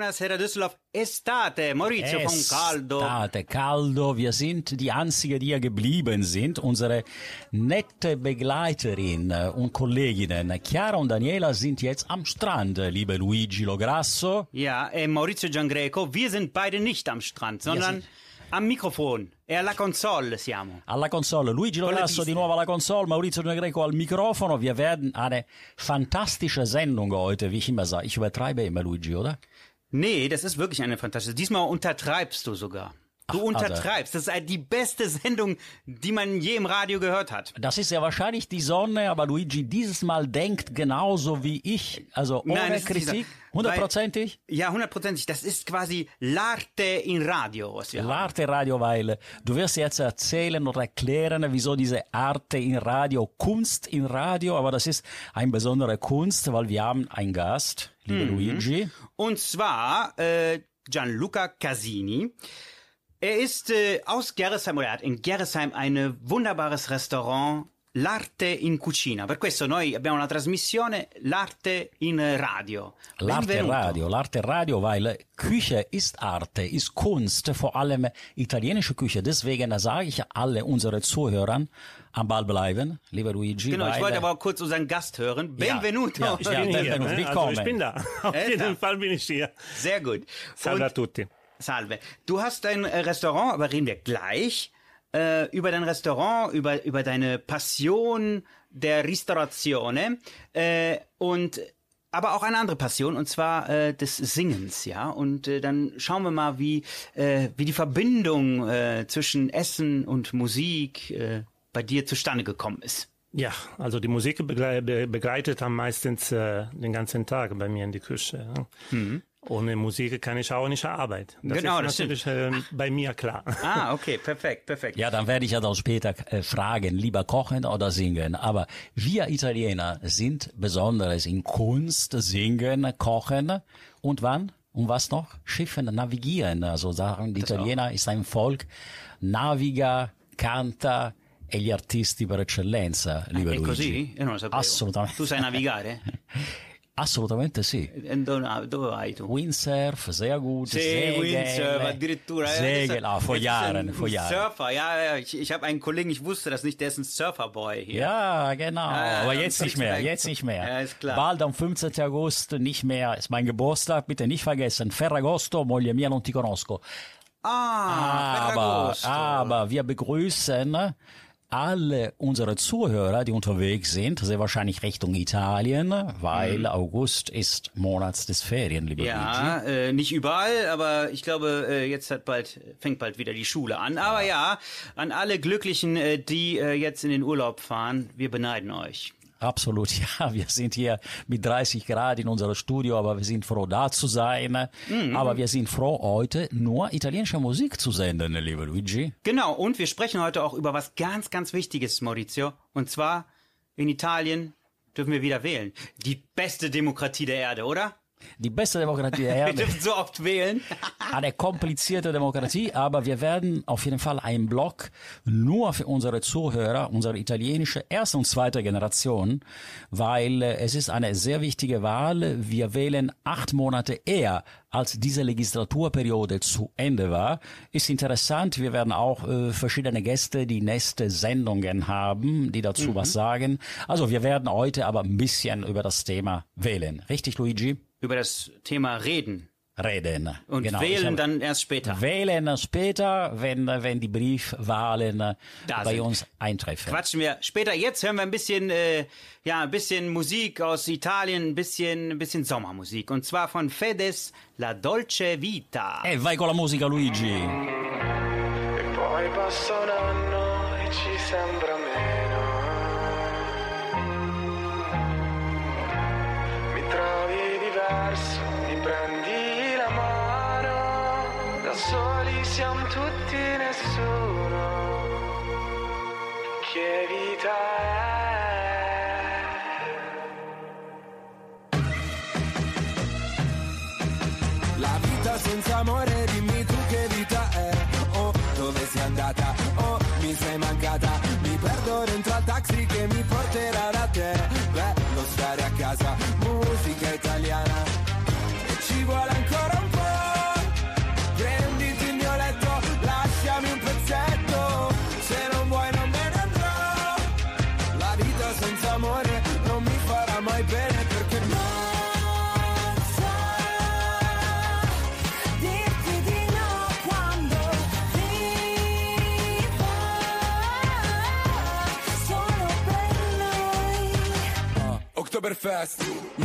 Buonasera Düsseldorf. Estate, Maurizio von Caldo. Estate, Caldo. Wir sind die Einzigen, die hier geblieben sind. Unsere nette Begleiterin und Kolleginnen Chiara und Daniela sind jetzt am Strand, liebe Luigi Lograsso. Ja, e Maurizio Giangreco. Wir sind beide nicht am Strand, sondern am Mikrofon. E alla console siamo. Alla console. Luigi Lograsso di nuovo alla console, Maurizio Giangreco al Mikrofono. Wir werden eine fantastische Sendung heute, wie ich immer sage. Ich übertreibe immer, Luigi, oder? Nee, das ist wirklich eine fantastische. Diesmal untertreibst du sogar. Du Ach, untertreibst. Das ist die beste Sendung, die man je im Radio gehört hat. Das ist ja wahrscheinlich die Sonne, aber Luigi dieses Mal denkt genauso wie ich. Also ohne Nein, Kritik. Hundertprozentig? Ja, hundertprozentig. Das ist quasi l'arte in Radio, was wir. L'arte Radio, weil du wirst jetzt erzählen oder erklären, wieso diese Arte in Radio, Kunst in Radio, aber das ist eine besondere Kunst, weil wir haben einen Gast, liebe Mhm. Luigi. Und zwar äh, Gianluca Casini. Er ist äh, aus Gerresheim, oder er hat in Gerresheim ein wunderbares Restaurant, L'arte in cucina. Per questo noi abbiamo una trasmissione L'arte in radio. L'arte Benvenuto. Radio, l'arte Radio, weil Küche ist Arte, ist Kunst, vor allem italienische Küche. Deswegen sage ich alle unsere Zuhörern am Ball bleiben, lieber Luigi. Genau, ich wollte aber auch kurz unseren Gast hören. Benvenuto. ja, Ich Ja, bin hier, benvenuto, ne? also willkommen. ich bin da. Auf Äh, jeden. Fall bin ich hier. Sehr gut. Salve a Und, tutti. Salve. Du hast ein äh, Restaurant, aber reden wir gleich äh, über dein Restaurant, über, über deine Passion der Restaurazione äh, und aber auch eine andere Passion und zwar äh, des Singens, ja. Und äh, dann schauen wir mal, wie äh, wie die Verbindung äh, zwischen Essen und Musik äh, bei dir zustande gekommen ist. Ja, also die Musik begle be begleitet am meistens äh, den ganzen Tag bei mir in die Küche. Ja. Ohne Musik kann ich auch nicht arbeiten. Das. Genau, das ist natürlich äh, bei mir klar. Ah, okay, perfekt, perfekt. Ja, dann werde ich ja dann später äh, fragen, lieber kochen oder singen. Aber wir Italiener sind besonders in Kunst, singen, kochen und wann? Und was noch? Schiffen, navigieren. Also sagen die Italiener ist ein Volk, naviga, canta e gli artisti per eccellenza, lieber È Luigi. così? Io non lo sapevo. Assolutamente. Tu sai navigare? Assolutamente sì. E Dove, dove vai tu? Windsurf, sehr gut. Sì, Segeln, Windsurf, addirittura. Das ah, vor Jahren, vor Jahren. Surfer, ja. Ich, ich habe einen Kollegen, ich wusste das nicht, der ist ein Surferboy hier. Ja, genau. Ja, Aber jetzt nicht mehr, jetzt nicht mehr. Ja, ist klar. Bald am 15. August nicht mehr. Ist mein Geburtstag, bitte nicht vergessen. Ferragosto, moglie mia, non ti conosco. Ah, Aber, Ferragosto. aber wir begrüßen alle unsere Zuhörer, die unterwegs sind, sehr wahrscheinlich Richtung Italien, weil August ist Monat des Ferien, liebe Luigi. Ja, äh, nicht überall, aber ich glaube, äh, jetzt hat bald, fängt bald wieder die Schule an. Aber ja, an alle Glücklichen, äh, die äh, jetzt in den Urlaub fahren, wir beneiden euch. Absolut, ja. Wir sind hier mit 30 Grad in unserem Studio, aber wir sind froh, da zu sein. Mhm. Aber wir sind froh, heute nur italienische Musik zu senden, lieber Luigi. Genau, und wir sprechen heute auch über was ganz, ganz Wichtiges, Maurizio. Und zwar, in Italien dürfen wir wieder wählen. Die beste Demokratie der Erde, oder? Die beste Demokratie der Wir Erde. dürfen so oft wählen. Eine komplizierte Demokratie, aber wir werden auf jeden Fall einen Blog nur für unsere Zuhörer, unsere italienische erste und zweite Generation, weil äh, es ist eine sehr wichtige Wahl. Wir wählen acht Monate eher, als diese Legislaturperiode zu Ende war. Ist interessant. Wir werden auch äh, verschiedene Gäste, die nächste Sendungen haben, die dazu was sagen. Also wir werden heute aber ein bisschen über das Thema wählen. Richtig, Luigi? Über das Thema reden. Reden. Und Genau, wählen dann erst später. Wählen später, wenn, wenn die Briefwahlen äh, Da bei sind. uns eintreffen. Quatschen wir später. Jetzt hören wir ein bisschen, äh, ja, ein bisschen Musik aus Italien, ein bisschen, ein bisschen Sommermusik. Und zwar von Fedes La Dolce Vita. E vai con la musica, Luigi. E poi passa un anno e ci sembra meno. Mi trovi diverso, mi prendi la mano. Da soli siamo tutti nessuno. Che vita è? La vita senza amore, dimmi tu che vita è. Oh, dove sei andata? Oh, mi sei mancata. Mi perdo dentro al taxi che mi porterà da te.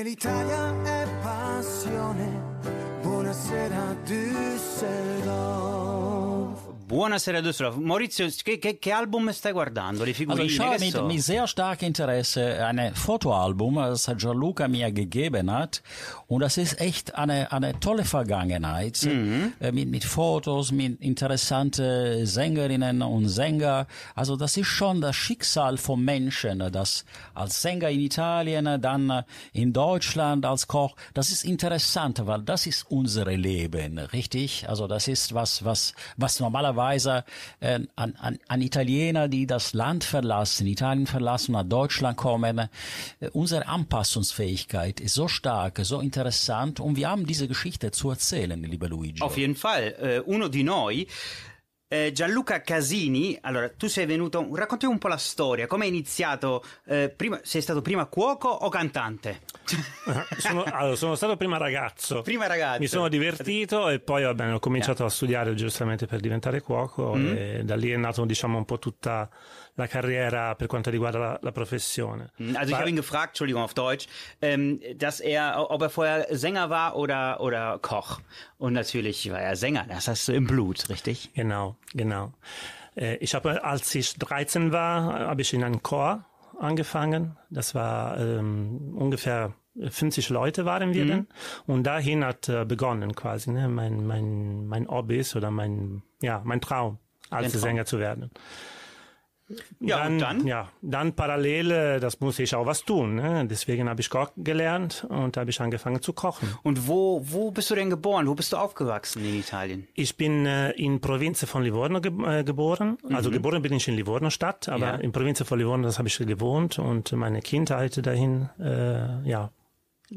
Perché l'Italia è passione. Buonasera Düsseldorf. Buonasera Düsseldorf. Maurizio, che, che- che album stai guardando? Le Also figurine? ich schaue mit, so? mit sehr starkem Interesse ein Fotoalbum, das Gianluca mir gegeben hat. Und das ist echt eine, eine tolle Vergangenheit. Äh, Mit, mit Fotos, mit interessante Sängerinnen und Sänger. Also das ist schon das Schicksal von Menschen, das als Sänger in Italien, dann in Deutschland als Koch. Das ist interessant, weil das ist unser Leben, richtig? Also das ist was, was, was normalerweise äh, an, an, an Italiener, die das Land verlassen, Italien verlassen, nach Deutschland kommen, äh, unsere Anpassungsfähigkeit ist so stark, so interessant und wir haben diese Geschichte zu erzählen, lieber Luigi. Auf jeden Fall, eh, uno di noi. Eh, Gianluca Casini, allora tu sei venuto, raccontiamo un po' la storia, come hai iniziato, eh, prima, sei stato prima cuoco o cantante? Sono, allora, sono stato prima ragazzo. Prima ragazzo. Mi sono divertito e poi vabbè, ho cominciato a studiare giustamente per diventare cuoco Mm. e da lì è nato diciamo un po' tutta la carriera per quanto riguarda la, la professione. Also ich habe ihn gefragt, Entschuldigung auf Deutsch, ähm, dass er, ob er vorher Sänger war oder, oder Koch. Und natürlich war er Sänger, das hast du im Blut, richtig? Genau, genau. Äh, Ich habe, als ich 13 war, habe ich in einem Chor angefangen. Das war ähm, ungefähr 50 Leute waren wir dann. Und dahin hat äh, begonnen quasi ne? mein, mein, mein Hobbys oder mein, ja, mein Traum, als. Sänger zu werden. Ja, und dann? Ja, dann parallel, das muss ich auch was tun. Ne? Deswegen habe ich Koch gelernt und habe ich angefangen zu kochen. Und wo, wo bist du denn geboren? Wo bist du aufgewachsen in Italien? Ich bin äh, in Provinz von Livorno ge äh, geboren. Also geboren bin ich in Livorno Stadt, aber Ja. in Provinz von Livorno, das habe ich gewohnt und meine Kindheit dahin, äh, ja.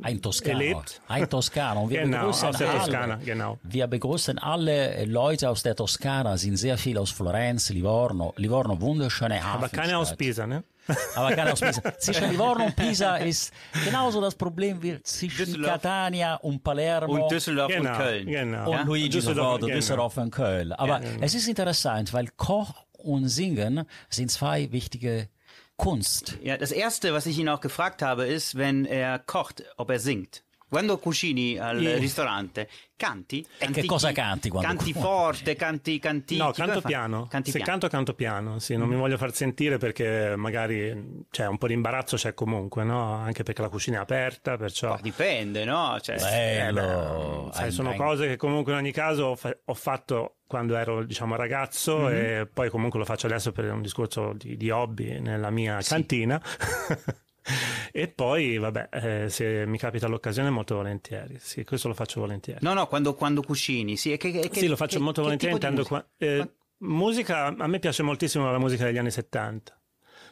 Ein Toscano. Erlebt. Ein. Und Wir Genau, begrüßen aus der alle. Toskana, genau. Wir begrüßen alle Leute aus der Toskana, sind sehr viele aus Florenz, Livorno. Livorno, wunderschöne Aber keine aus. Pisa, ne? Aber keine aus Pisa. Zwischen Livorno und Pisa ist genauso das Problem wie zwischen Düsseldorf. Catania und Palermo. Und Düsseldorf Genau, und Köln. genau. und? Luigi Düsseldorf, genau. Düsseldorf und Köln. Aber es ist interessant, weil Koch und Singen sind zwei wichtige Kunst. Ja, das erste, was ich ihn auch gefragt habe, ist, wenn er kocht, ob er singt. Quando cucini al Io- ristorante, canti? E che cosa canti quando Canti forte, canti, canti... No, canto piano. Canti Se piano. canto, canto piano. Sì, non mi voglio far sentire perché magari c'è un po' di imbarazzo c'è comunque, no? Anche perché la cucina è aperta, perciò... Ma Dipende, no? Cioè, Bello. Sai, Ein- sono ein- cose che comunque in ogni caso ho, fa- ho fatto quando ero diciamo ragazzo e poi comunque lo faccio adesso per un discorso di, di hobby nella mia cantina E poi, vabbè, eh, se mi capita l'occasione molto volentieri, sì, questo lo faccio volentieri. No, no, quando, quando cucini, sì. Che, che- sì, lo faccio che- molto volentieri, intendo musica? qua- eh, musica, a me piace moltissimo la musica degli anni 70.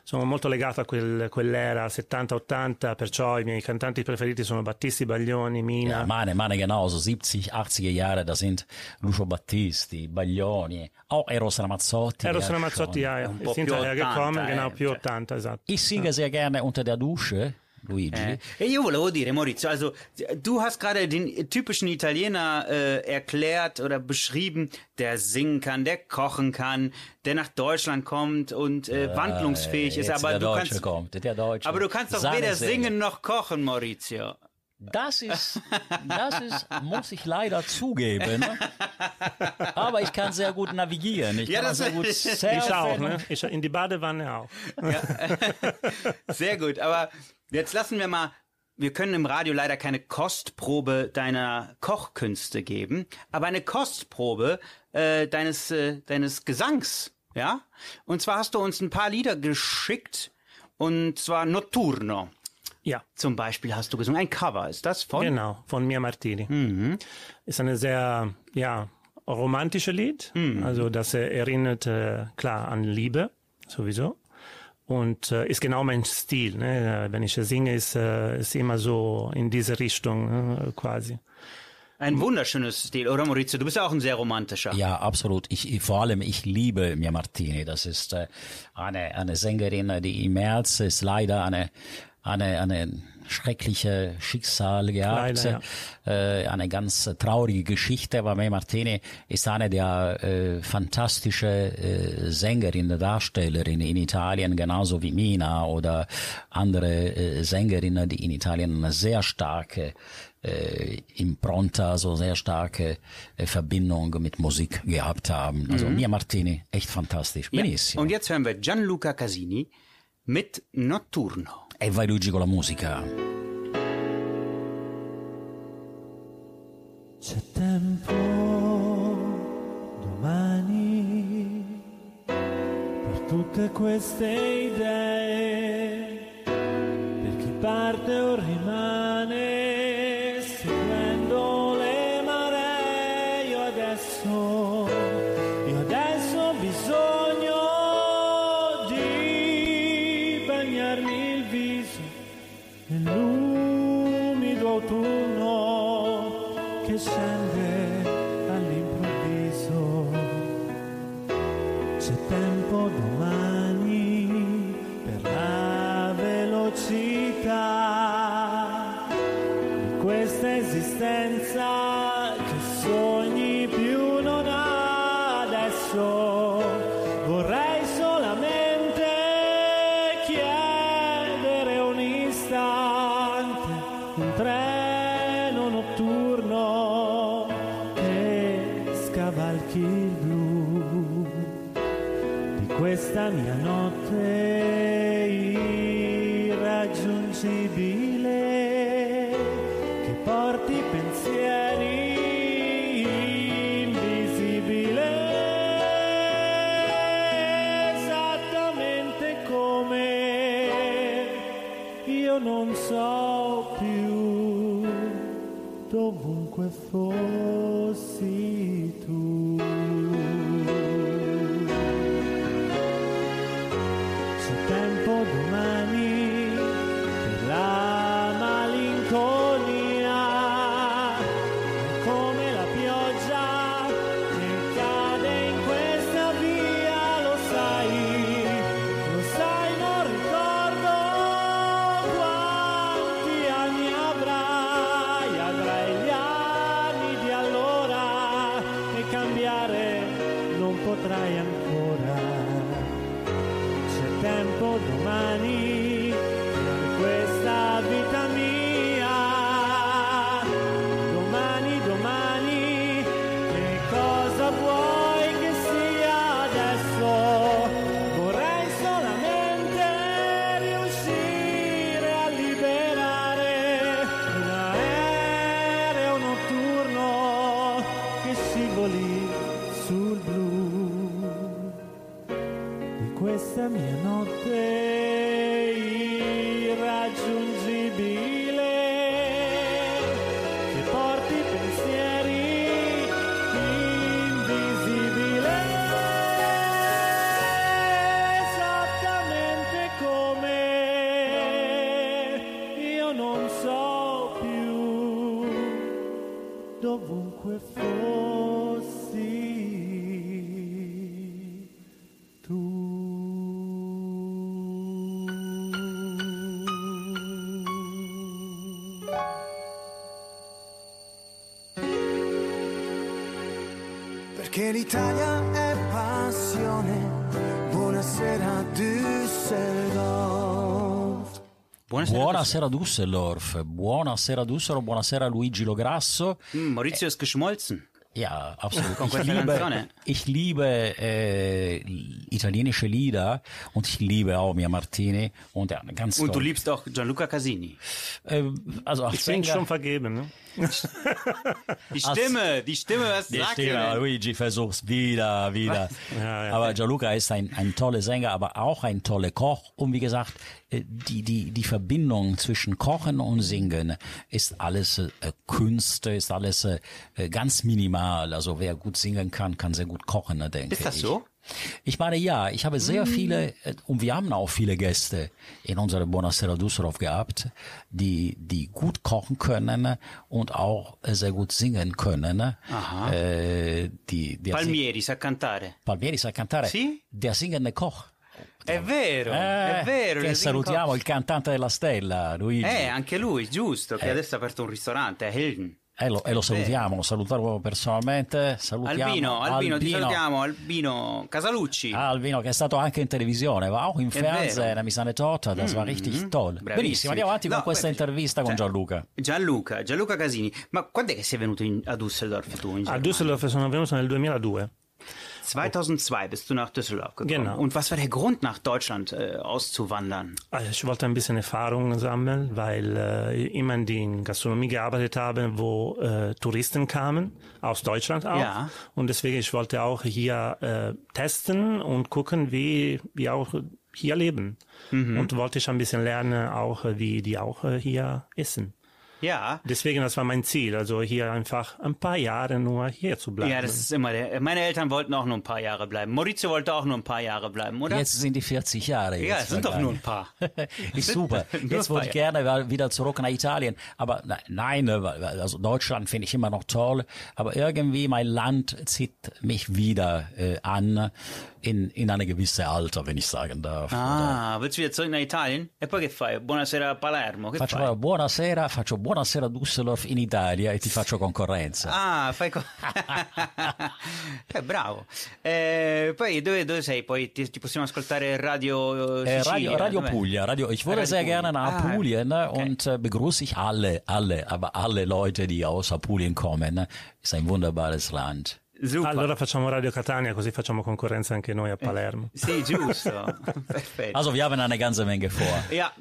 Sono molto legato a quel- quell'era 70-80, perciò i miei cantanti preferiti sono Battisti, Baglioni, Mina. Ja, meine, meine genauso. 70, 80er Jahre, da sind Lucio Battisti, Baglioni, auch Eros Ramazzotti. Eros der Ramazzotti, schon- ja, ja. un po' più hinterhergekommen, 80, genau, eh, più cioè. 80, esatto. Ich singe sehr gerne unter der Dusche, Luigi. Äh, ja, io volevo dire, Maurizio, also du hast gerade den typischen Italiener äh, erklärt oder beschrieben, der singen kann, der kochen kann, der nach Deutschland kommt und äh, wandlungsfähig ist, Jetzt aber der du Deutsche kannst, kommt, der Deutsche. aber du kannst doch Seine weder Seele. singen noch kochen, Maurizio. Das ist, das ist, muss ich leider zugeben. Aber ich kann sehr gut navigieren. Ich Ja, kann das- sehr gut Ich surfen. auch, ne? Ich, in die Badewanne auch. Sehr gut, aber jetzt lassen wir mal, wir können im Radio leider keine Kostprobe deiner Kochkünste geben, aber eine Kostprobe äh, deines, äh, deines Gesangs, ja? Und zwar hast du uns ein paar Lieder geschickt, und zwar Notturno. Ja, Zum Beispiel hast du gesungen. Ein Cover, ist das von? genau, von Mia Martini. Ist eine sehr, ja, romantische Lied. Also, das erinnert, äh, klar, an Liebe, sowieso. Und äh, ist genau mein Stil. Ne? Wenn ich singe, ist, äh, ist immer so in diese Richtung äh, quasi. Ein wunderschönes Stil, oder Maurizio? Du bist ja auch ein sehr romantischer. Ja, absolut. Ich, ich- vor allem, ich liebe Mia Martini. Das ist äh, eine, eine Sängerin, die im März ist leider eine, eine, eine schreckliche Schicksal gehabt. Leider, äh, eine ganz traurige Geschichte, aber Mia Martini ist eine der äh, fantastische äh, Sängerinnen, Darstellerinnen in Italien, genauso wie Mina oder andere äh, Sängerinnen, die in Italien eine sehr starke äh, Impronta, so sehr starke äh, Verbindung mit Musik gehabt haben. Also Mia Martini, echt fantastisch. Benissimo. Und jetzt hören wir Gianluca Casini mit Notturno. E vai Luigi con la musica. C'è tempo domani per tutte queste idee, per chi parte o rimane Perché l'Italia è passione. Buonasera Düsseldorf. Buonasera. Buonasera Düsseldorf, buonasera Düsseldorf, buonasera Luigi Lograsso. Hm, Maurizio ist geschmolzen. Ja, absolut. Con Ich liebe, canzone. ich liebe äh, italienische Lieder und ich liebe auch Mia Martini und ja, ganz Und du toll. liebst auch Gianluca Casini. Äh, also als Ich bin schon vergeben. Ne? Die Stimme, die Stimme, was die sagt ihr Stimme, denn? Luigi versuch's wieder, wieder. Ja, ja. Aber Gianluca ist ein, ein toller Sänger, aber auch ein toller Koch. Und wie gesagt, äh, die, die, die Verbindung zwischen Kochen und Singen ist alles äh, Künste, ist alles äh, ganz minimal. Also wer gut singen kann, kann sehr gut kochen, ne, denke Ist das ich. so? Ich meine, ja, ich habe sehr Mm. viele, äh, und wir haben auch viele Gäste in unserem Buonasera Düsseldorf gehabt, die, die gut kochen können und auch äh, sehr gut singen können. Äh, die, der Palmieri sa cantare. Palmieri sa cantare. Sì? Der singende Koch. È vero, Eh, è vero. che salutiamo il cantante della stella, Luigi. Eh, anche lui, giusto, che adesso ha aperto un ristorante, è Hilden. E lo, e lo salutiamo, lo salutiamo personalmente. Salutiamo Albino, Albino, ti Albino. salutiamo, Albino Casalucci. Albino che è stato anche in televisione, È vero. Fernsehen, mi sa ne Tota, das war richtig toll. Bravissimi. Benissimo, andiamo avanti con No, questa beh, intervista con cioè, Gianluca. Gianluca, Gianluca Casini. Ma quando è che sei venuto in- a Düsseldorf tu? In A? Düsseldorf sono venuto nel 2002. 2002 bist du nach Düsseldorf gekommen. Genau. Und was war der Grund, nach Deutschland äh, auszuwandern? Also Ich wollte ein bisschen Erfahrung sammeln, weil äh, ich immer in Gastronomie gearbeitet habe, wo äh, Touristen kamen, aus Deutschland auch. Ja. Und deswegen, ich wollte auch hier äh, testen und gucken, wie wir auch hier leben. Und wollte ich ein bisschen lernen, auch äh, wie die auch äh, hier essen. Ja. Deswegen, das war mein Ziel, also hier einfach ein paar Jahre nur hier zu bleiben. Ja, das ist immer der. Meine Eltern wollten auch nur ein paar Jahre bleiben. Maurizio wollte auch nur ein paar Jahre bleiben, oder? Jetzt sind die 40 Jahre. ja, jetzt es sind doch nur ein paar. Ist super. Jetzt würde ich gerne wieder zurück nach Italien. Aber ne- nein, ne, also Deutschland finde ich immer noch toll. Aber irgendwie mein Land zieht mich wieder äh, an in, in eine gewisse Alter, wenn ich sagen darf. Ah, willst du wieder zurück nach Italien? E poi che fai? Buonasera a Palermo. Che Faccio fai? buonasera, faccio buonasera Düsseldorf in Italia e ti faccio concorrenza. Ah, fai co- eh, bravo. Eh, poi dove, dove sei? Poi ti, ti possiamo ascoltare Radio Äh, Sicilia, Radio, Radio dov'è? Puglia, Radio, ich würde Radio sehr Puglia. gerne nach Ah, Apulien ne, okay. und äh, begrüße ich alle, alle, aber alle Leute, die aus Apulien kommen. Ist ein wunderbares Land. Super. Allora facciamo Radio Catania, così facciamo concorrenza anche noi a Palermo. Sì, giusto. Perfetto. Also wir haben eine ganze Menge vor. Ja,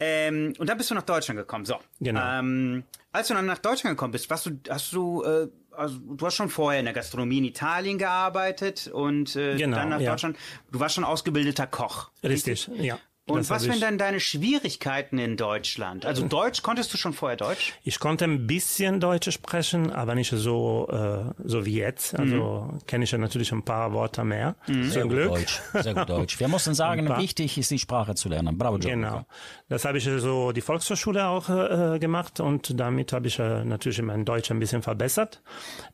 ähm, und dann bist du nach Deutschland gekommen. So. Genau. Ähm, als du dann nach Deutschland gekommen bist, warst du, hast du, äh, also du hast schon vorher in der Gastronomie in Italien gearbeitet und äh, Genau, dann nach ja. Deutschland. Du warst schon ausgebildeter Koch. Richtig, ja. Und Das was ich- dann deine Schwierigkeiten in Deutschland? Also Deutsch, konntest du schon vorher Deutsch? Ich konnte ein bisschen Deutsch sprechen, aber nicht so, äh, so wie jetzt. Also kenne ich ja natürlich ein paar Worte mehr. Zum Glück. Deutsch, sehr gut Deutsch. Wir mussten sagen, wichtig ist die Sprache zu lernen. Bravo, Gianluca. Genau. Das habe ich so die Volkshochschule auch äh, gemacht und damit habe ich äh, natürlich mein Deutsch ein bisschen verbessert.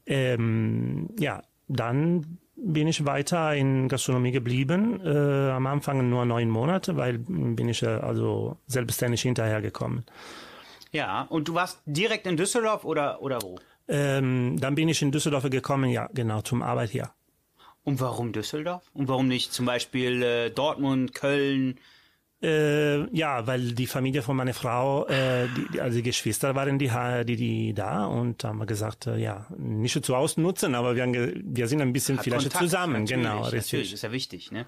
Ähm, ja, dann bin ich weiter in Gastronomie geblieben. Äh, am Anfang nur neun Monate, weil bin ich äh, also selbstständig hinterhergekommen. Ja, und du warst direkt in Düsseldorf oder, oder wo? Ähm, dann bin ich in Düsseldorf gekommen, ja, genau, zum Arbeit hier. Und warum Düsseldorf? Und warum nicht zum Beispiel äh, Dortmund, Köln? Äh, ja, weil die Familie von meiner Frau, äh, die, die, also die Geschwister waren die, die, die da und haben gesagt, äh, ja, nicht zu ausnutzen, aber wir, haben wir sind ein bisschen Hat vielleicht Kontakt, zusammen, natürlich, genau, Natürlich, richtig. ist ja wichtig, ne?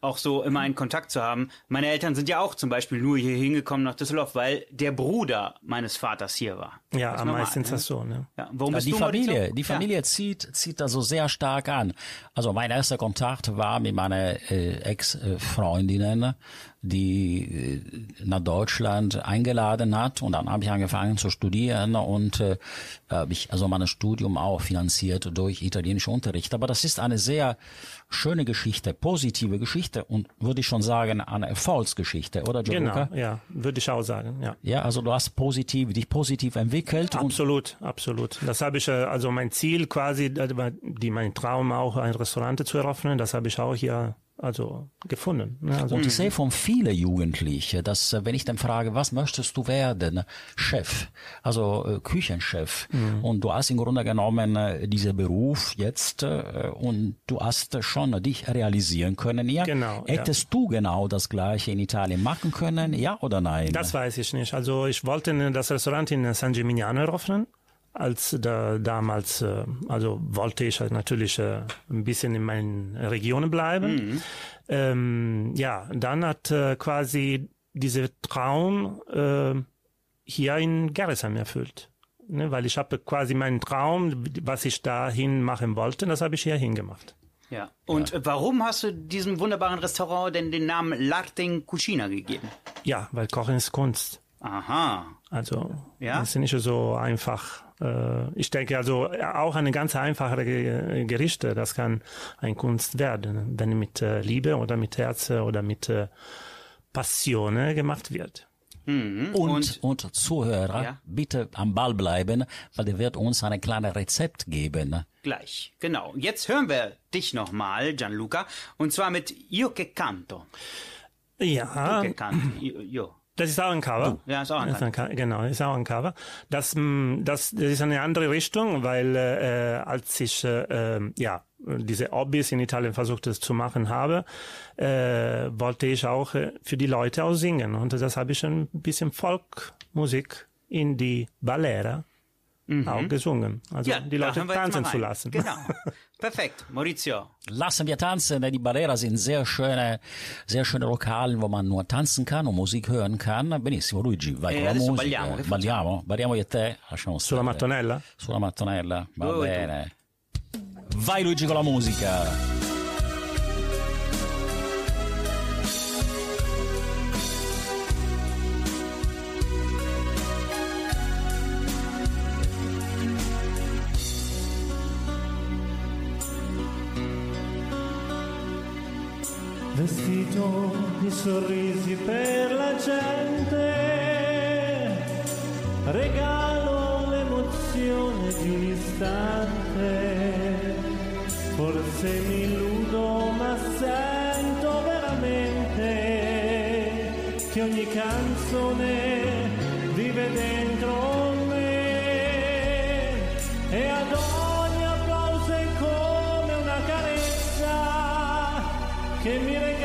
Auch so immer einen Kontakt zu haben. Meine Eltern sind ja auch zum Beispiel nur hier hingekommen nach Düsseldorf, weil der Bruder meines Vaters hier war. Ja, ist am meisten ist ne? das so, ne? Ja, warum Ja, bist die du Familie, die Familie zieht, zieht da so sehr stark an. Also mein erster Kontakt war mit meiner äh, Ex-Freundinnen, die äh, nach Deutschland eingeladen hat und dann habe ich angefangen zu studieren und äh, habe ich also mein Studium auch finanziert durch italienische Unterricht. Aber das ist eine sehr schöne Geschichte, positive Geschichte und würde ich schon sagen eine Erfolgsgeschichte, oder Gianluca? Genau, ja, würde ich auch sagen, ja. Ja, also du hast positiv, dich positiv entwickelt und Absolut, absolut. Das habe ich, äh, also mein Ziel quasi, äh, die, mein Traum auch ein Restaurant zu eröffnen, das habe ich auch hier also gefunden. ne? Also, Und ich sehe von vielen Jugendlichen, dass äh, wenn ich dann frage, was möchtest du werden? Chef, also äh, Küchenchef. Mhm. Und du hast im Grunde genommen äh, diesen Beruf jetzt äh, und du hast schon dich realisieren können. Ja? Genau, ja. Hättest du genau das gleiche in Italien machen können? Ja oder nein? Das weiß ich nicht. Also ich wollte das Restaurant in San Gimignano eröffnen. Als da, damals, äh, also wollte ich halt natürlich äh, ein bisschen in meinen Regionen bleiben. Ähm, ja, dann hat äh, quasi dieser Traum äh, hier in Gerresheim erfüllt. Ne, weil ich habe quasi meinen Traum, was ich dahin machen wollte, das habe ich hier hingemacht. Ja. Und äh, warum hast du diesem wunderbaren Restaurant denn den Namen L'Arte in Cucina gegeben? Ja, weil Kochen ist Kunst. Aha. Also Ja? das ist nicht so einfach. Äh, Ich denke also auch eine ganz einfache Ge- Gerichte, das kann ein Kunst werden, wenn mit äh, Liebe oder mit Herz oder mit äh, Passion äh, gemacht wird. Und, und, Zuhörer, Ja. bitte am Ball bleiben, weil der wird uns ein kleines Rezept geben. Gleich, genau. Jetzt hören wir dich nochmal, Gianluca, und zwar mit Io che canto. Ja, Che canti, io, io. Das ist auch ein Cover. Ja, ist auch ein Das ein Cover. Genau, ist auch ein Cover. Das, mh, das, das ist eine andere Richtung, weil äh, als ich äh, äh, ja diese Hobbys in Italien versucht es zu machen habe, äh, wollte ich auch äh, für die Leute auch singen. Und das habe ich ein bisschen Folkmusik in die Ballera auch gesungen. Also die da Leute tanzen zu lassen. Genau. Perfekt. Maurizio. Lassen wir tanzen, denn die Balera sind sehr schöne, sehr schöne Lokalen, wo man nur tanzen kann und Musik hören kann. Benissimo, Luigi, vai E con la musica. balliamo, che balliamo, balliamo io e te, lasciamo Sulla stare. mattonella? Sulla mattonella, va tu? bene. Vai Luigi con la musica. Vestito di sorrisi per la gente, regalo l'emozione di un istante. Forse mi illudo, ma sento veramente che ogni canzone vive dentro me e ad che mi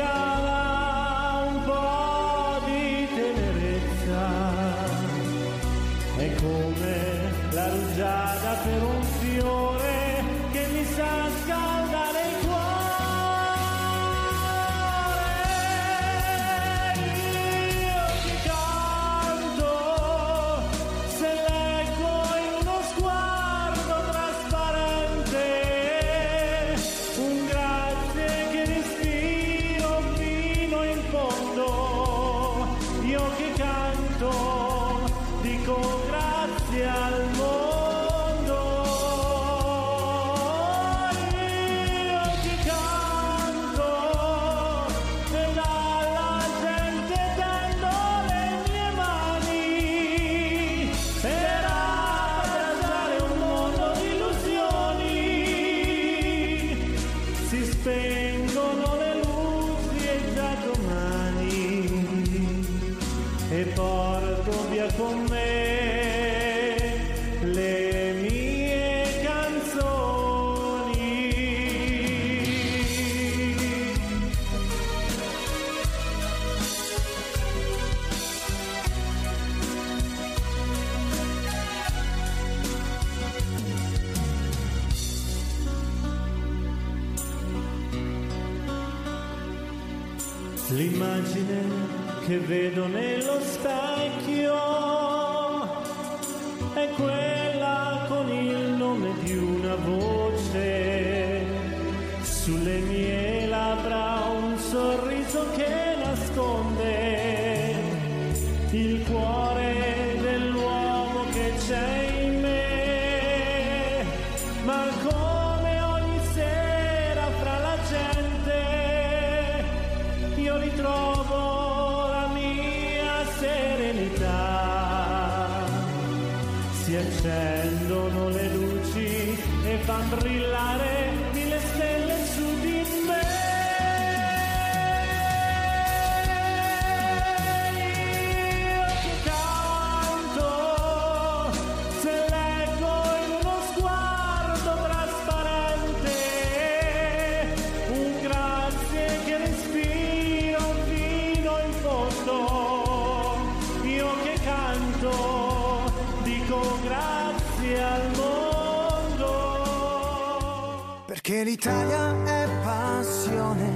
l'Italia è passione.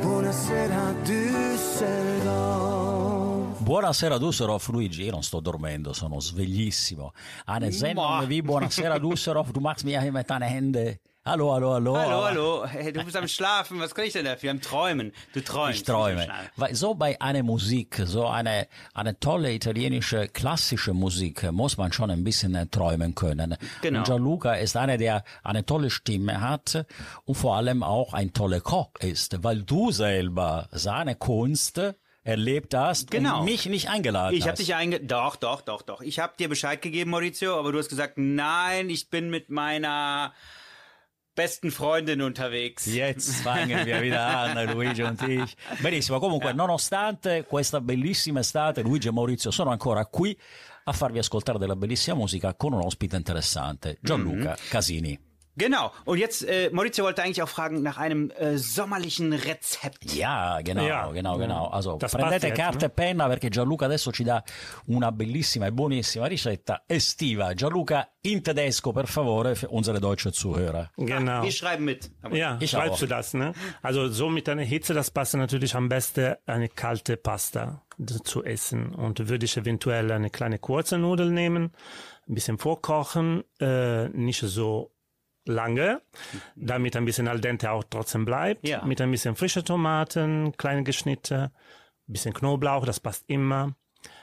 Buonasera Düsseldorf. Buonasera Dusserov, Luigi, io non sto dormendo, sono sveglissimo. Sendung wie Buonasera Dusserov, du machst mir hier mit deinen Händen. Hallo, hallo, hallo. Hallo, hallo. Hey, du bist am Schlafen. Was kann ich denn dafür? Am Träumen. Du träumst. Ich träume. So bei einer Musik, so eine, eine tolle italienische klassische Musik, muss man schon ein bisschen äh, träumen können. Genau. Und Gianluca ist einer, der eine tolle Stimme hat und vor allem auch ein toller Koch ist, weil du selber seine Kunst erlebt hast Genau. und mich nicht eingeladen Ich habe hast. dich einge... Doch, doch, doch, doch. Ich habe dir Bescheid gegeben, Maurizio, aber du hast gesagt, nein, ich bin mit meiner besten Freundin unterwegs. Jetzt fangen wir wieder an, Luigi und ich. Benissimo, comunque, nonostante questa bellissima estate, Luigi e Maurizio sono ancora qui a farvi ascoltare della bellissima musica con un ospite interessante, Gianluca Casini. Genau. Und jetzt, äh, Maurizio wollte eigentlich auch fragen nach einem äh, sommerlichen Rezept. Ja, genau, Ja. genau, genau. Also Das prendete carta e penna perché Gianluca adesso ci dà una bellissima e buonissima ricetta estiva. Gianluca, in tedesco, per favore, für unsere deutsche Zuhörer. Genau. Wir schreiben mit. Ja, Ich schreibst auch. du das, ne? Also so mit einer Hitze, das passt natürlich am besten eine kalte Pasta zu essen. Und würde ich eventuell eine kleine kurze Nudel nehmen, ein bisschen vorkochen, äh, nicht so lange, damit ein bisschen al dente auch trotzdem bleibt. Ja. Mit ein bisschen frische Tomaten, kleine Geschnitte, ein bisschen Knoblauch, das passt immer.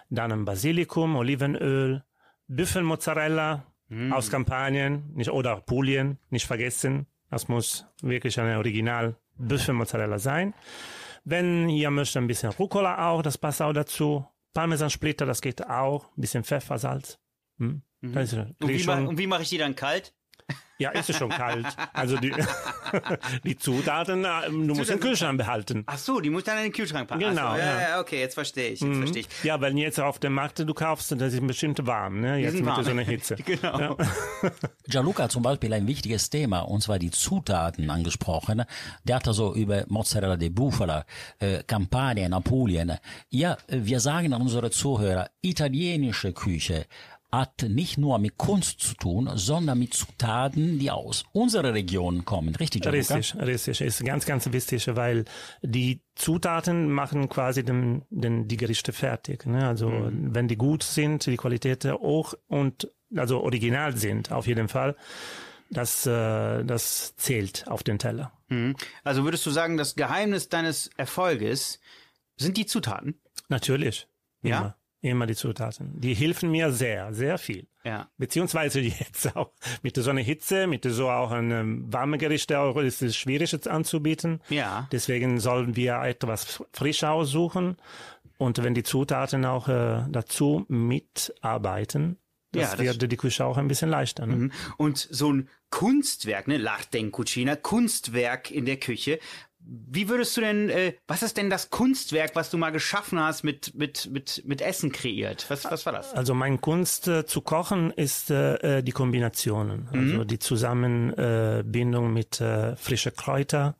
Dann ein Basilikum, Olivenöl, Büffelmozzarella aus Kampanien nicht, oder Apulien, nicht vergessen. Das muss wirklich eine Original Büffelmozzarella sein. Wenn ihr möchtet, ein bisschen Rucola auch, das passt auch dazu. Parmesansplitter, das geht auch. Ein bisschen Pfeffer, Salz. Hm? Ist, Und wie, krieg ma schon, und wie mache ich die dann kalt? Ja, ist es schon kalt. Also die, die Zutaten, äh, du musst im Kühlschrank behalten. Ach so, die muss dann in den Kühlschrank packen. Genau, so, ja, ja. okay, jetzt verstehe ich. Jetzt verstehe ich. Ja, wenn jetzt auf dem Markt du kaufst, das ist bestimmt warm, ne? Jetzt mit warm. so einer Hitze. Genau. Ja. Gianluca hat zum Beispiel ein wichtiges Thema, und zwar die Zutaten angesprochen. Der hat also über Mozzarella di Bufala, äh, Kampanien, Apulien. Ja, wir sagen an unsere Zuhörer, italienische Küche hat nicht nur mit Kunst zu tun, sondern mit Zutaten, die aus unserer Region kommen. Richtig, Gianluca? Richtig, richtig. Ist ganz, ganz wichtig, weil die Zutaten machen quasi den, den, die Gerichte fertig. Ne? Also wenn die gut sind, die Qualität hoch und also original sind, auf jeden Fall, das, äh, das zählt auf den Teller. Mhm. Also würdest du sagen, das Geheimnis deines Erfolges sind die Zutaten? Natürlich. Ja? Immer, immer die Zutaten. Die helfen mir sehr, sehr viel. Ja. Beziehungsweise jetzt auch mit so einer Hitze, mit so auch einem warmen Gerichte auch ist es schwierig jetzt anzubieten. Ja. Deswegen sollen wir etwas frisch aussuchen. Und wenn die Zutaten auch äh, dazu mitarbeiten, Ja, das, das- wird die Küche auch ein bisschen leichter. Ne? Und so ein Kunstwerk, ne, l'arte in cucina, Kunstwerk in der Küche. Wie würdest du denn, äh, was ist denn das Kunstwerk, was du mal geschaffen hast, mit, mit, mit, mit Essen kreiert? Was, was war das? Also meine Kunst äh, zu kochen ist äh, äh, die Kombinationen, also die Zusammenbindung mit äh, frische Kräuter.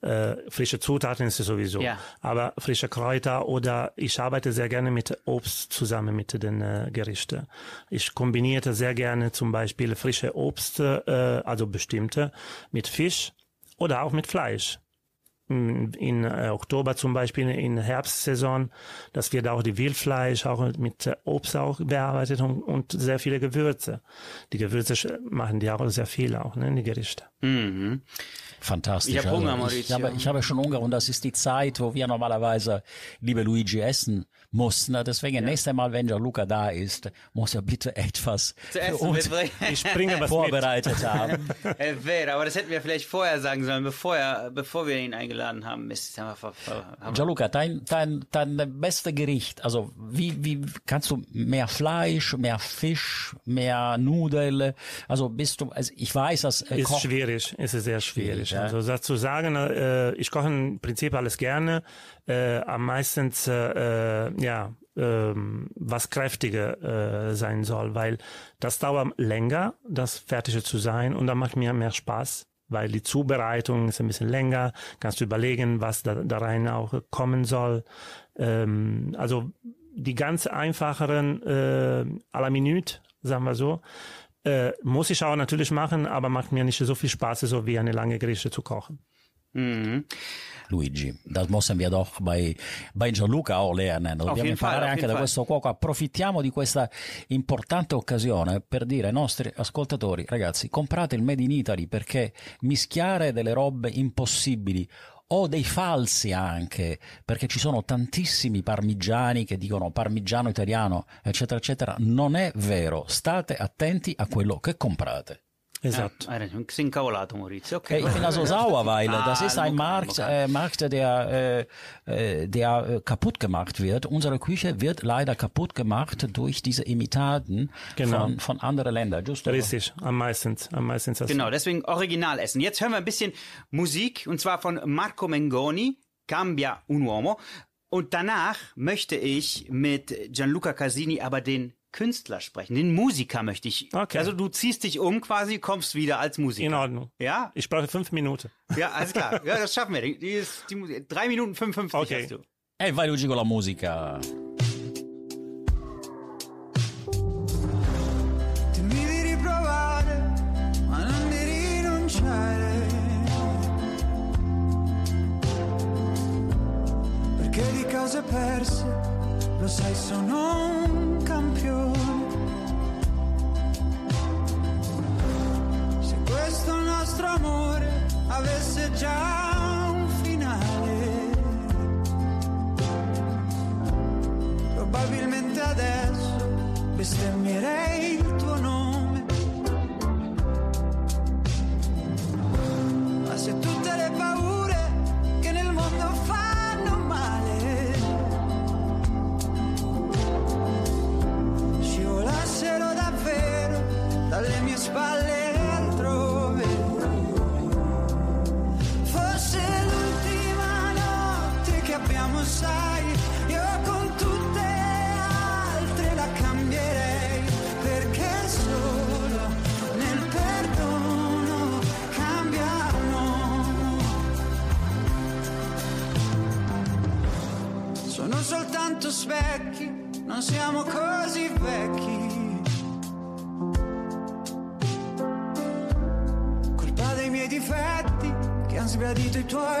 Äh, frische Zutaten ist es sowieso, Ja. aber frische Kräuter oder ich arbeite sehr gerne mit Obst zusammen mit den äh, Gerichten. Ich kombinierte sehr gerne zum Beispiel frische Obst, äh, also bestimmte, mit Fisch oder auch mit Fleisch in äh, Oktober zum Beispiel in Herbstsaison, das wird auch die Wildfleisch auch mit Obst auch bearbeitet und, und sehr viele Gewürze. Die Gewürze machen die auch sehr viel auch, ne, in die Gerichte. Mhm. Fantastisch. Ich hab Hunger, also, ich, Maurizio. habe, ich habe schon Hunger und das ist die Zeit, wo wir normalerweise, liebe Luigi, essen mussten. Deswegen, nächstes Mal, wenn Gianluca da ist, muss er bitte etwas Zu für uns. Ich bringe was mit. vorbereitet haben. Wäre, aber das hätten wir vielleicht vorher sagen sollen, bevor, er, bevor wir ihn eingeladen haben. Mist, wir Gianluca, dein, dein, dein beste Gericht, also wie, wie kannst du mehr Fleisch, mehr Fisch, mehr Nudeln? Also bist du, also ich weiß, dass äh, Ist schwierig, ist sehr schwierig. Schwierig, ja. Also das zu sagen, äh, ich koche im Prinzip alles gerne, äh, am meisten äh, ja ähm, was kräftiger äh, sein soll, weil das dauert länger, das Fertige zu sein und dann macht mir mehr Spaß, weil die Zubereitung ist ein bisschen länger, kannst du überlegen, was da, da rein auch kommen soll. Ähm, also die ganz einfacheren äh, à la minute, sagen wir so, äh, muss ich auch natürlich machen, aber macht mir nicht so viel Spaß, so wie eine lange Gerichte zu kochen. Luigi, das müssen wir doch bei, bei Gianluca auch lernen. Dobbiamo imparare anche da questo cuoco. Approfittiamo di questa importante occasione per dire ai nostri ascoltatori, ragazzi, comprate il Made in Italy perché mischiare delle robe impossibili o dei falsi anche, perché ci sono tantissimi parmigiani che dicono parmigiano italiano, eccetera, eccetera. Non è vero. State attenti a quello che comprate. Ah, ein Maurizio. Äh, Okay. Ich bin also sauer, weil Ah, das ist ein Markt, äh, Markt, der, äh, äh, der kaputt gemacht wird. Unsere Küche wird leider kaputt gemacht durch diese Imitaten Genau. von, von anderen Ländern. Giusto? Richtig, am meisten, am meisten. das- Genau, deswegen Original essen. Jetzt hören wir ein bisschen Musik und zwar von Marco Mengoni, Cambia un uomo. Und danach möchte ich mit Gianluca Casini aber den Künstler sprechen, den Musiker möchte ich. Okay. Also du ziehst dich um quasi, kommst wieder als Musiker. In Ordnung. Ja? Ich brauche fünf Minuten. Ja, alles klar. Ja, das schaffen wir. Die, die ist, die, drei Minuten 55 Okay. hast du. E vai Luigi con la di cose perse, lo sai, sono un campione. Se questo nostro amore avesse già un finale, probabilmente adesso bestemmierei ready to try.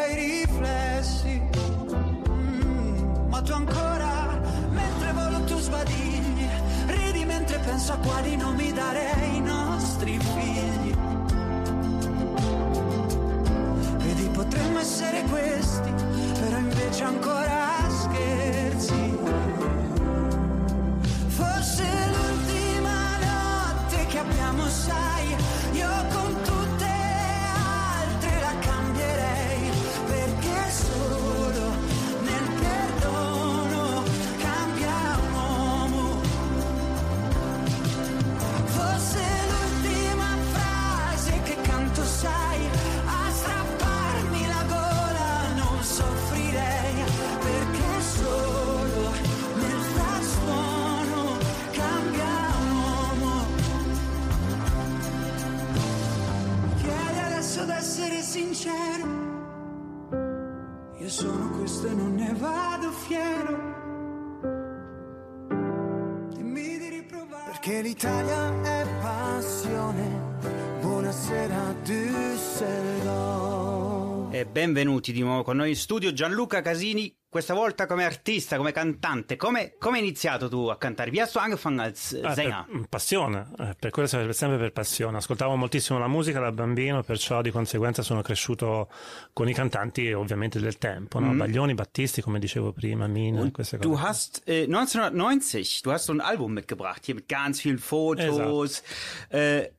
Benvenuti di nuovo con noi in studio Gianluca Casini, questa volta come artista, come cantante. Come come hai iniziato tu a cantare? Wie hast angefangen als äh, Ah, Sänger? per- passione, eh, per questo è sempre per passione. Ascoltavo moltissimo la musica da bambino, perciò di conseguenza sono cresciuto con i cantanti ovviamente del tempo, no? Baglioni, Battisti, come dicevo prima, Mina, queste cose. Du hast äh, 1990, du hast so ein Album mitgebracht, hier mit ganz vielen Fotos. Äh,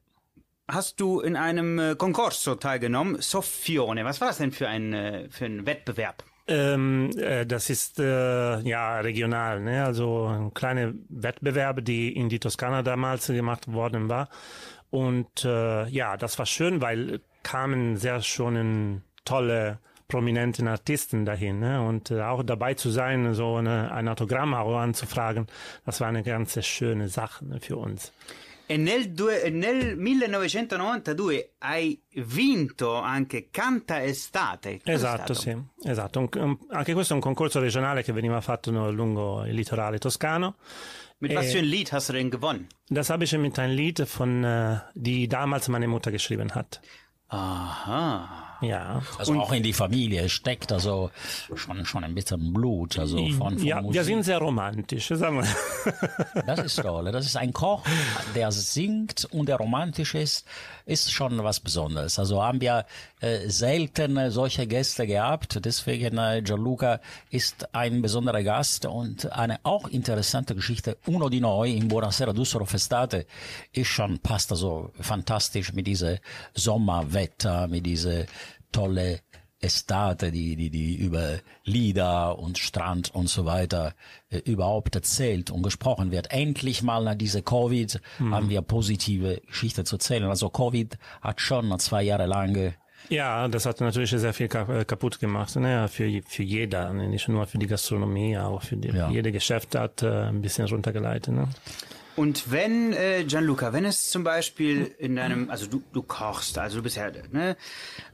hast du in einem äh, Concorso teilgenommen, Soffione. Was war das denn für ein, äh, für ein Wettbewerb? Ähm, äh, das ist äh, ja regional, ne? also kleine Wettbewerbe, die in die Toskana damals gemacht worden war. Und äh, ja, das war schön, weil kamen sehr schon tolle prominenten Artisten dahin ne? und äh, auch dabei zu sein, so eine, ein Autogramm anzufragen, das war eine ganz schöne Sache ne, für uns. E nel, due- nel 1992 hai vinto anche Canta Estate. Esatto, sì, esatto. Un- un- anche questo è un concorso regionale che veniva fatto lungo il litorale toscano. Mit was für ein Lied hast du denn gewonnen? Das habe ich mit einem Lied von, äh, die damals meine Mutter geschrieben hat. Aha. Ja. Also auch in die Familie steckt also schon, schon ein bisschen Blut, also von, von Ja, Musik. wir sind sehr romantisch, sagen wir. Das ist toll. Das ist ein Koch, der singt und der romantisch ist, ist schon was Besonderes. Also haben wir äh, selten äh, solche Gäste gehabt. Deswegen äh, Gianluca ist ein besonderer Gast und eine auch interessante Geschichte. Uno di noi in Buonasera Düsseldorf Estate ist schon passt also fantastisch mit diese Sommerwetter, mit diese tolle Estate, die, die, die über Lieder und Strand und so weiter äh, überhaupt erzählt und gesprochen wird. Endlich mal nach dieser Covid haben wir positive Geschichte zu erzählen. Also Covid hat schon zwei Jahre lang Ja, das hat natürlich sehr viel äh, kaputt gemacht, ne? für, für jeder, ne? nicht nur für die Gastronomie, auch für die, Ja. jede Geschäft hat äh, ein bisschen runtergeleitet. Ne? Und wenn, äh, Gianluca, wenn es zum Beispiel in deinem, also du, du kochst, also du bist ja, ne,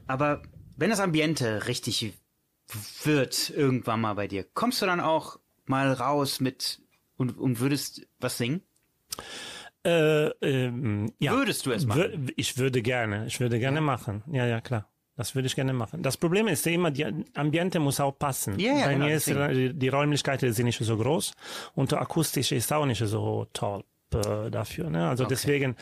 aber wenn das Ambiente richtig wird irgendwann mal bei dir, kommst du dann auch mal raus mit und, und würdest was singen? Äh, ähm, ja. Würdest du es machen? Ich würde gerne, ich würde gerne machen. Ja, ja, klar. Das würde ich gerne machen. Das Problem ist immer, die Ambiente muss auch passen. Ja, ja, Bei genau, mir ist die, die Räumlichkeiten sind nicht so groß und der akustisch ist auch nicht so toll äh, dafür. Ne? Also deswegen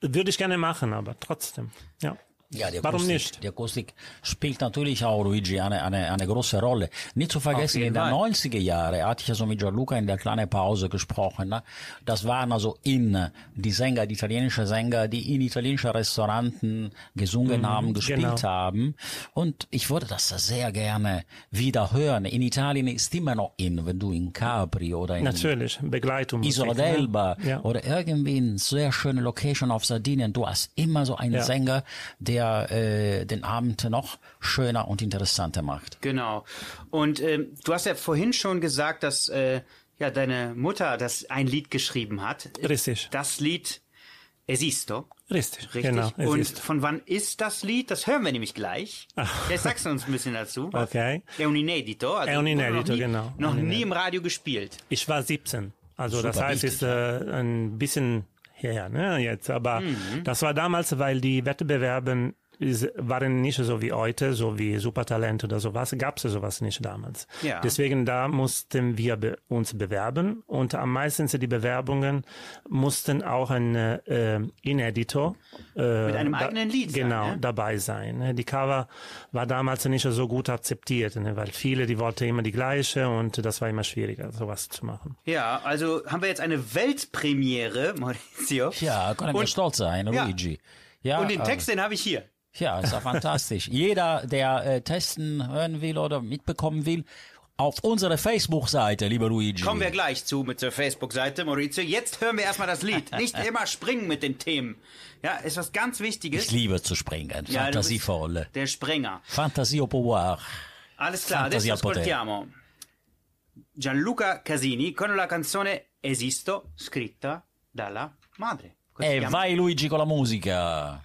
würde ich gerne machen, aber trotzdem. Ja. Ja, die Warum Akustik, nicht? Die Akustik spielt natürlich auch, Luigi, eine, eine, eine große Rolle. Nicht zu vergessen, in den Fall. 90er Jahren hatte ich also mit Gianluca in der kleinen Pause gesprochen. Ne? Das waren also in die Sänger, die italienischen Sänger, die in italienischen Restauranten gesungen haben, gespielt genau. haben. Und ich würde das sehr gerne wieder hören. In Italien ist immer noch in, wenn du in Capri oder in Natürlich, Begleitung. Isola ne? d'Elba Ja. oder irgendwie in sehr schöne Location auf Sardinien. Du hast immer so einen Ja. Sänger, der äh, den Abend noch schöner und interessanter macht. Genau. Und ähm, du hast ja vorhin schon gesagt, dass äh, ja deine Mutter das ein Lied geschrieben hat. Richtig. Das Lied Esisto. Richtig, Richtig. genau. es Und ist. von wann ist das Lied? Das hören wir nämlich gleich. Jetzt sagst du uns ein bisschen dazu. Okay. È un inedito. Also È un inedito, noch nie, genau. Noch Un nie im Radio gespielt. Ich war 17. Also das Super heißt, es ist äh, ein bisschen her, ne, jetzt. Aber Mhm. das war damals, weil die Wettbewerbe waren nicht so wie heute, so wie Supertalent oder sowas, gab es sowas nicht damals. Ja. Deswegen da mussten wir be uns bewerben und am meisten die Bewerbungen mussten auch ein äh, Ineditor äh, Mit einem eigenen Lied sein, genau, ne? dabei sein. Die Cover war damals nicht so gut akzeptiert, ne, weil viele, die wollten immer die gleiche und das war immer schwieriger, sowas zu machen. Ja, also haben wir jetzt eine Weltpremiere, Maurizio. Ja, können wir Und- stolz sein, Ja. Luigi. Ja, Und den äh, Text, den habe ich hier. Ja, ist ja fantastisch. Jeder, der äh, testen hören will oder mitbekommen will, auf unsere Facebook-Seite, lieber Luigi. Kommen wir gleich zu mit der Facebook-Seite, Maurizio. Jetzt hören wir erstmal das Lied. Nicht immer springen mit den Themen. Ja, ist was ganz Wichtiges. Ich liebe zu springen. Ja, Fantasievoll. Der Sprenger. Fantasie au pouvoir. Alles klar, Fantasia adesso ascoltiamo Gianluca Casini con la canzone Esisto, scritta dalla madre. Così E vai Luigi con la musica.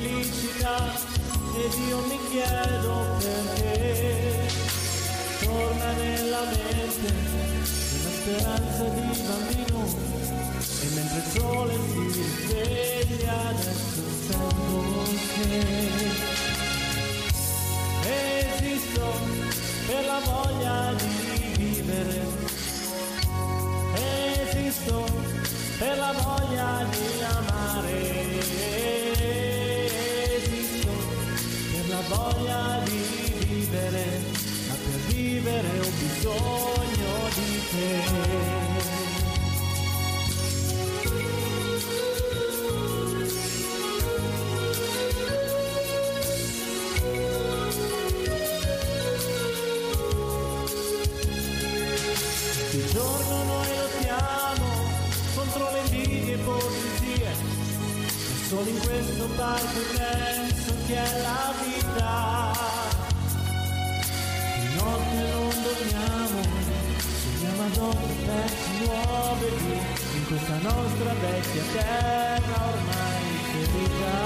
Di infelicità ed io mi chiedo perché. Torna nella mente una speranza di bambino e mentre il sole si risveglia adesso sento che esisto per la voglia di vivere. Esisto per la voglia di amare la voglia di vivere ma per vivere ho bisogno di te Di giorno noi lottiamo contro le invidie e solo in questo parco penso che è la vita. Nostra vecchia terra ormai ferita.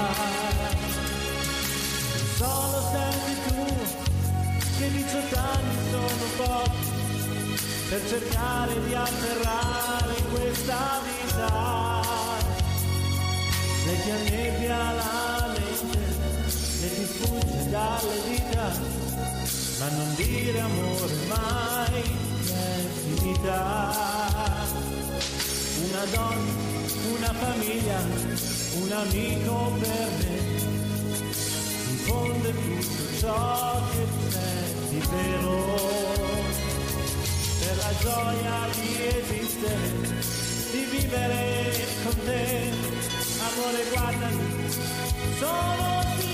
Solo senti tu che 18 anni sono pochi per cercare di afferrare questa vita. Le ti annebbia la mente e ti sfugge dalle dita, ma non dire amore mai che è finita. Una donna, una famiglia, un amico per me, in fondo è tutto ciò che c'è vero per la gioia di esistere, di vivere con te. Amore, guardami, sono sincero.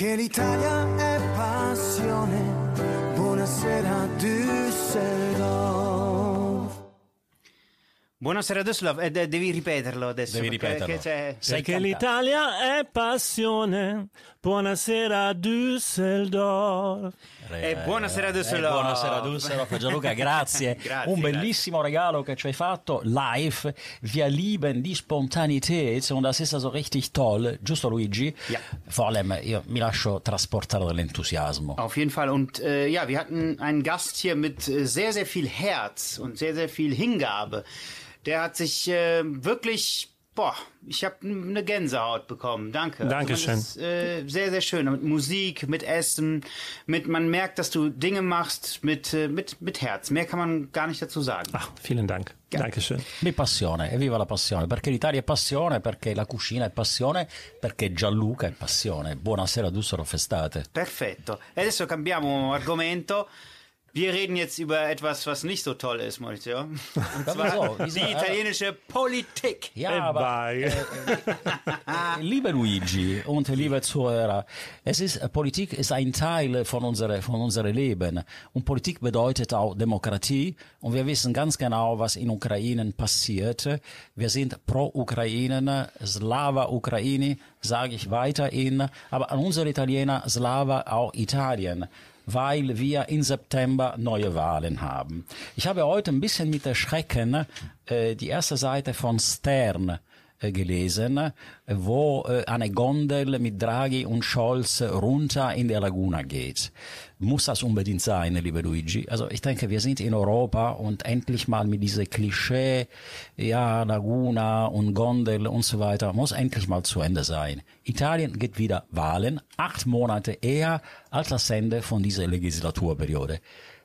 Perché l'Italia è passione. Buonasera Düsseldorf. Buonasera Düsseldorf, eh, de- devi ripeterlo adesso. Devi perché- ripeterlo. Sai Perché cantare. l'Italia è passione. Buonasera Düsseldorf. Eh, buonasera Düsseldorf. Eh, buonasera Düsseldorf. Gianluca, grazie. Grazie, Un bellissimo regalo che ci hai fatto live. Wir lieben die Spontanität und das ist also richtig toll. Giusto Luigi? Ja. Vor allem, io mi lascio trasportare dall'entusiasmo. Auf jeden Fall. Und äh, ja, wir hatten einen Gast hier mit äh, sehr, sehr viel Herz und sehr, sehr viel Hingabe. Der hat sich äh, wirklich, boah, ich habe eine Gänsehaut bekommen. Danke. Dankeschön. Also man ist, äh, sehr, sehr schön. Mit Musik, mit Essen, mit, man merkt, dass du Dinge machst mit, äh, mit, mit Herz. Mehr kann man gar nicht dazu sagen. Ach, vielen Dank. Dankeschön. Di passione, evviva la passione, perché l'Italia è passione, perché la cucina è passione, perché Gianluca è passione. Buonasera Düsseldorf estate. Perfetto. E adesso cambiamo argomento. Wir reden jetzt über etwas, was nicht so toll ist, Maurizio. Und zwar? Wieso? die italienische Politik. Ja, aber vai. Liebe Luigi und liebe Zuhörer, es ist, Politik ist ein Teil von unserem von unserem Leben. Und Politik bedeutet auch Demokratie. Und wir wissen ganz genau, was in Ukraine passiert. Wir sind pro Ukraine, Slava Ukraini, sage ich weiterhin. Aber an unsere Italiener, Slava auch Italien weil wir im September neue Wahlen haben. Ich habe heute ein bisschen mit Erschrecken äh, die erste Seite von Stern äh, gelesen, wo äh, eine Gondel mit Draghi und Scholz runter in der Laguna geht. Muss das unbedingt sein, liebe Luigi? Also ich denke, wir sind in Europa und endlich mal mit diese Klischee, ja, Laguna und Gondel und so weiter, muss endlich mal zu Ende sein. Italien geht wieder Wahlen, acht Monate eher als das Ende von dieser Legislaturperiode.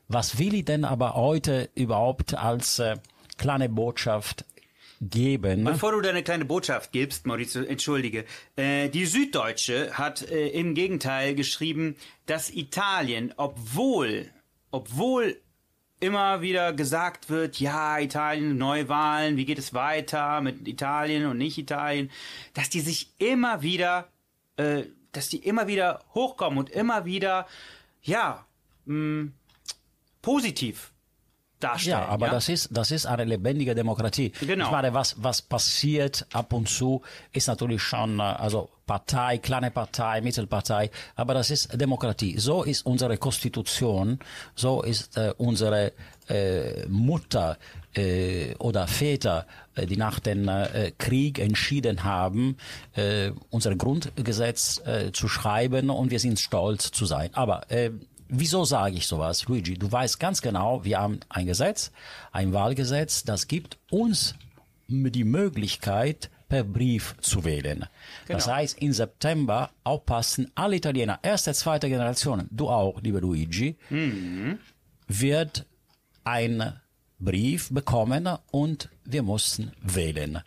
Was will ich denn aber heute überhaupt als äh, kleine Botschaft geben? Bevor du deine kleine Botschaft gibst, Maurizio, entschuldige, äh, die Süddeutsche hat äh, im Gegenteil geschrieben, dass Italien, obwohl, obwohl immer wieder gesagt wird, ja, Italien, Neuwahlen, wie geht es weiter mit Italien und nicht Italien, dass die sich immer wieder, äh, dass die immer wieder hochkommen und immer wieder, ja, mh, positiv darstellen. Ja, aber das ist das ist eine lebendige Demokratie. Genau. Ich meine, was was passiert ab und zu ist natürlich schon äh, also Partei, kleine Partei, Mittelpartei, aber das ist Demokratie. So ist unsere Konstitution, so ist äh, unsere äh, Mutter äh, oder Väter, äh, die nach dem äh, Krieg entschieden haben, äh, unser Grundgesetz äh, zu schreiben und wir sind stolz zu sein. Aber äh, Wieso sage ich sowas, Luigi? Du weißt ganz genau, wir haben ein Gesetz, ein Wahlgesetz, das gibt uns die Möglichkeit, per Brief zu wählen. Das heißt, im September aufpassen, alle Italiener, erste, zweite Generation, du auch, lieber Luigi, wird ein Brief bekommen und wir mussten wählen.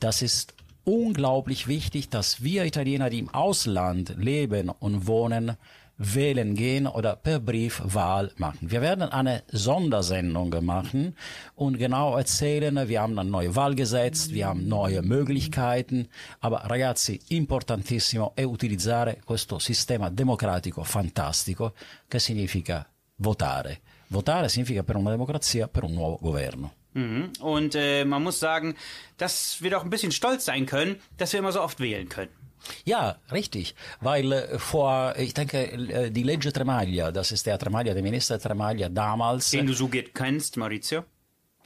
Das ist unglaublich wichtig, dass wir Italiener, die im Ausland leben und wohnen, wählen gehen oder per Brief Wahl machen. Wir werden eine Sondersendung machen und genau erzählen, wir haben ein neues Wahlgesetz, wir haben neue Möglichkeiten, aber ragazzi, importantissimo è utilizzare questo sistema democratico fantastico che significa votare. Votare significa per una democrazia, per un nuovo governo. Mhm. Und äh, man muss sagen, dass wir doch ein bisschen stolz sein können, dass wir immer so oft wählen können. Ja, richtig, weil äh, vor, ich denke, äh, die Legge Tremaglia, das ist der Tremaglia, der Minister Tremaglia damals. Den du so gut kennst, Maurizio.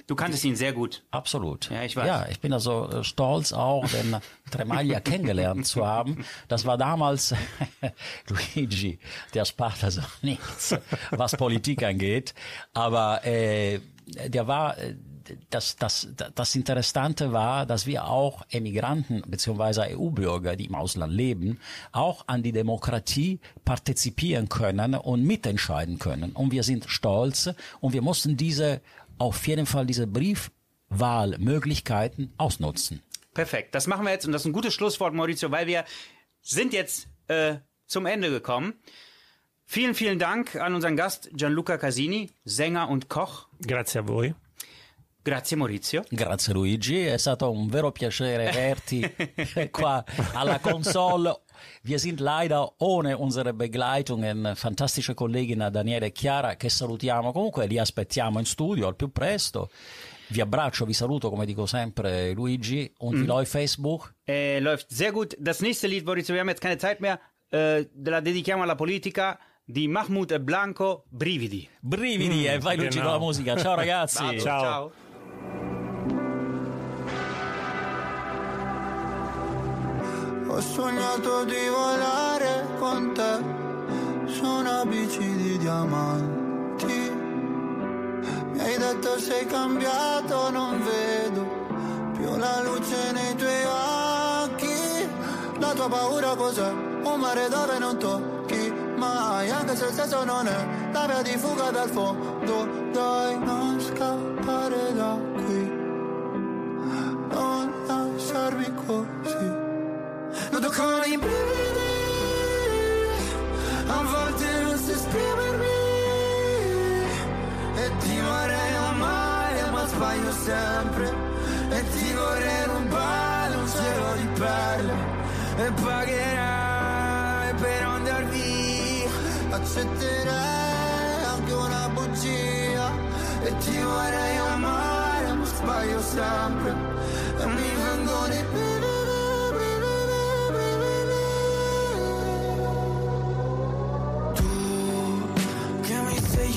Du kanntest ihn sehr gut. Absolut. Ja, ich weiß. Ja, ich bin also äh, stolz auch, den Tremaglia kennengelernt zu haben. Das war damals Luigi, der spart also nichts, was Politik angeht. Aber äh, der war, äh, das, das, das Interessante war, dass wir auch Emigranten bzw. EU-Bürger, die im Ausland leben, auch an die Demokratie partizipieren können und mitentscheiden können. Und wir sind stolz und wir mussten diese, auf jeden Fall diese Briefwahlmöglichkeiten ausnutzen. Perfekt. Das machen wir jetzt und das ist ein gutes Schlusswort, Maurizio, weil wir sind jetzt äh, zum Ende gekommen. Vielen, vielen Dank an unseren Gast Gianluca Casini, Sänger und Koch. Grazie a voi. Grazie Maurizio. Grazie Luigi, è stato un vero piacere averti qua alla console. Wir sind leider ohne unsere Begleitungen, fantastische Kollegin Daniele e Chiara, che salutiamo comunque, li aspettiamo in studio al più presto. Vi abbraccio, vi saluto, come dico sempre, Luigi, und wie läuft Facebook? Äh, läuft sehr gut. Das nächste Lied, Maurizio, wir haben jetzt keine Zeit mehr. Äh, la dedichiamo alla politica di Mahmoud e Blanco, Brividi. Brividi, e vai Luigi con la musica. Ciao ragazzi. Vado, Ciao. ciao. Ho sognato di volare con te su una bici di diamanti. Mi hai detto sei cambiato, non vedo più la luce nei tuoi occhi. La tua paura cos'è? Un mare dove non tocchi mai, anche se il senso non è la via di fuga dal fondo. Dai, non scappare da qui, non lasciarmi così. Con i brividi A volte non so esprimermi. E ti vorrei amare ma sbaglio sempre. E ti vorrei rubare un cielo di perle. E pagherai per andar via. Accetterei anche una bugia. E ti vorrei amare ma sbaglio sempre. E mi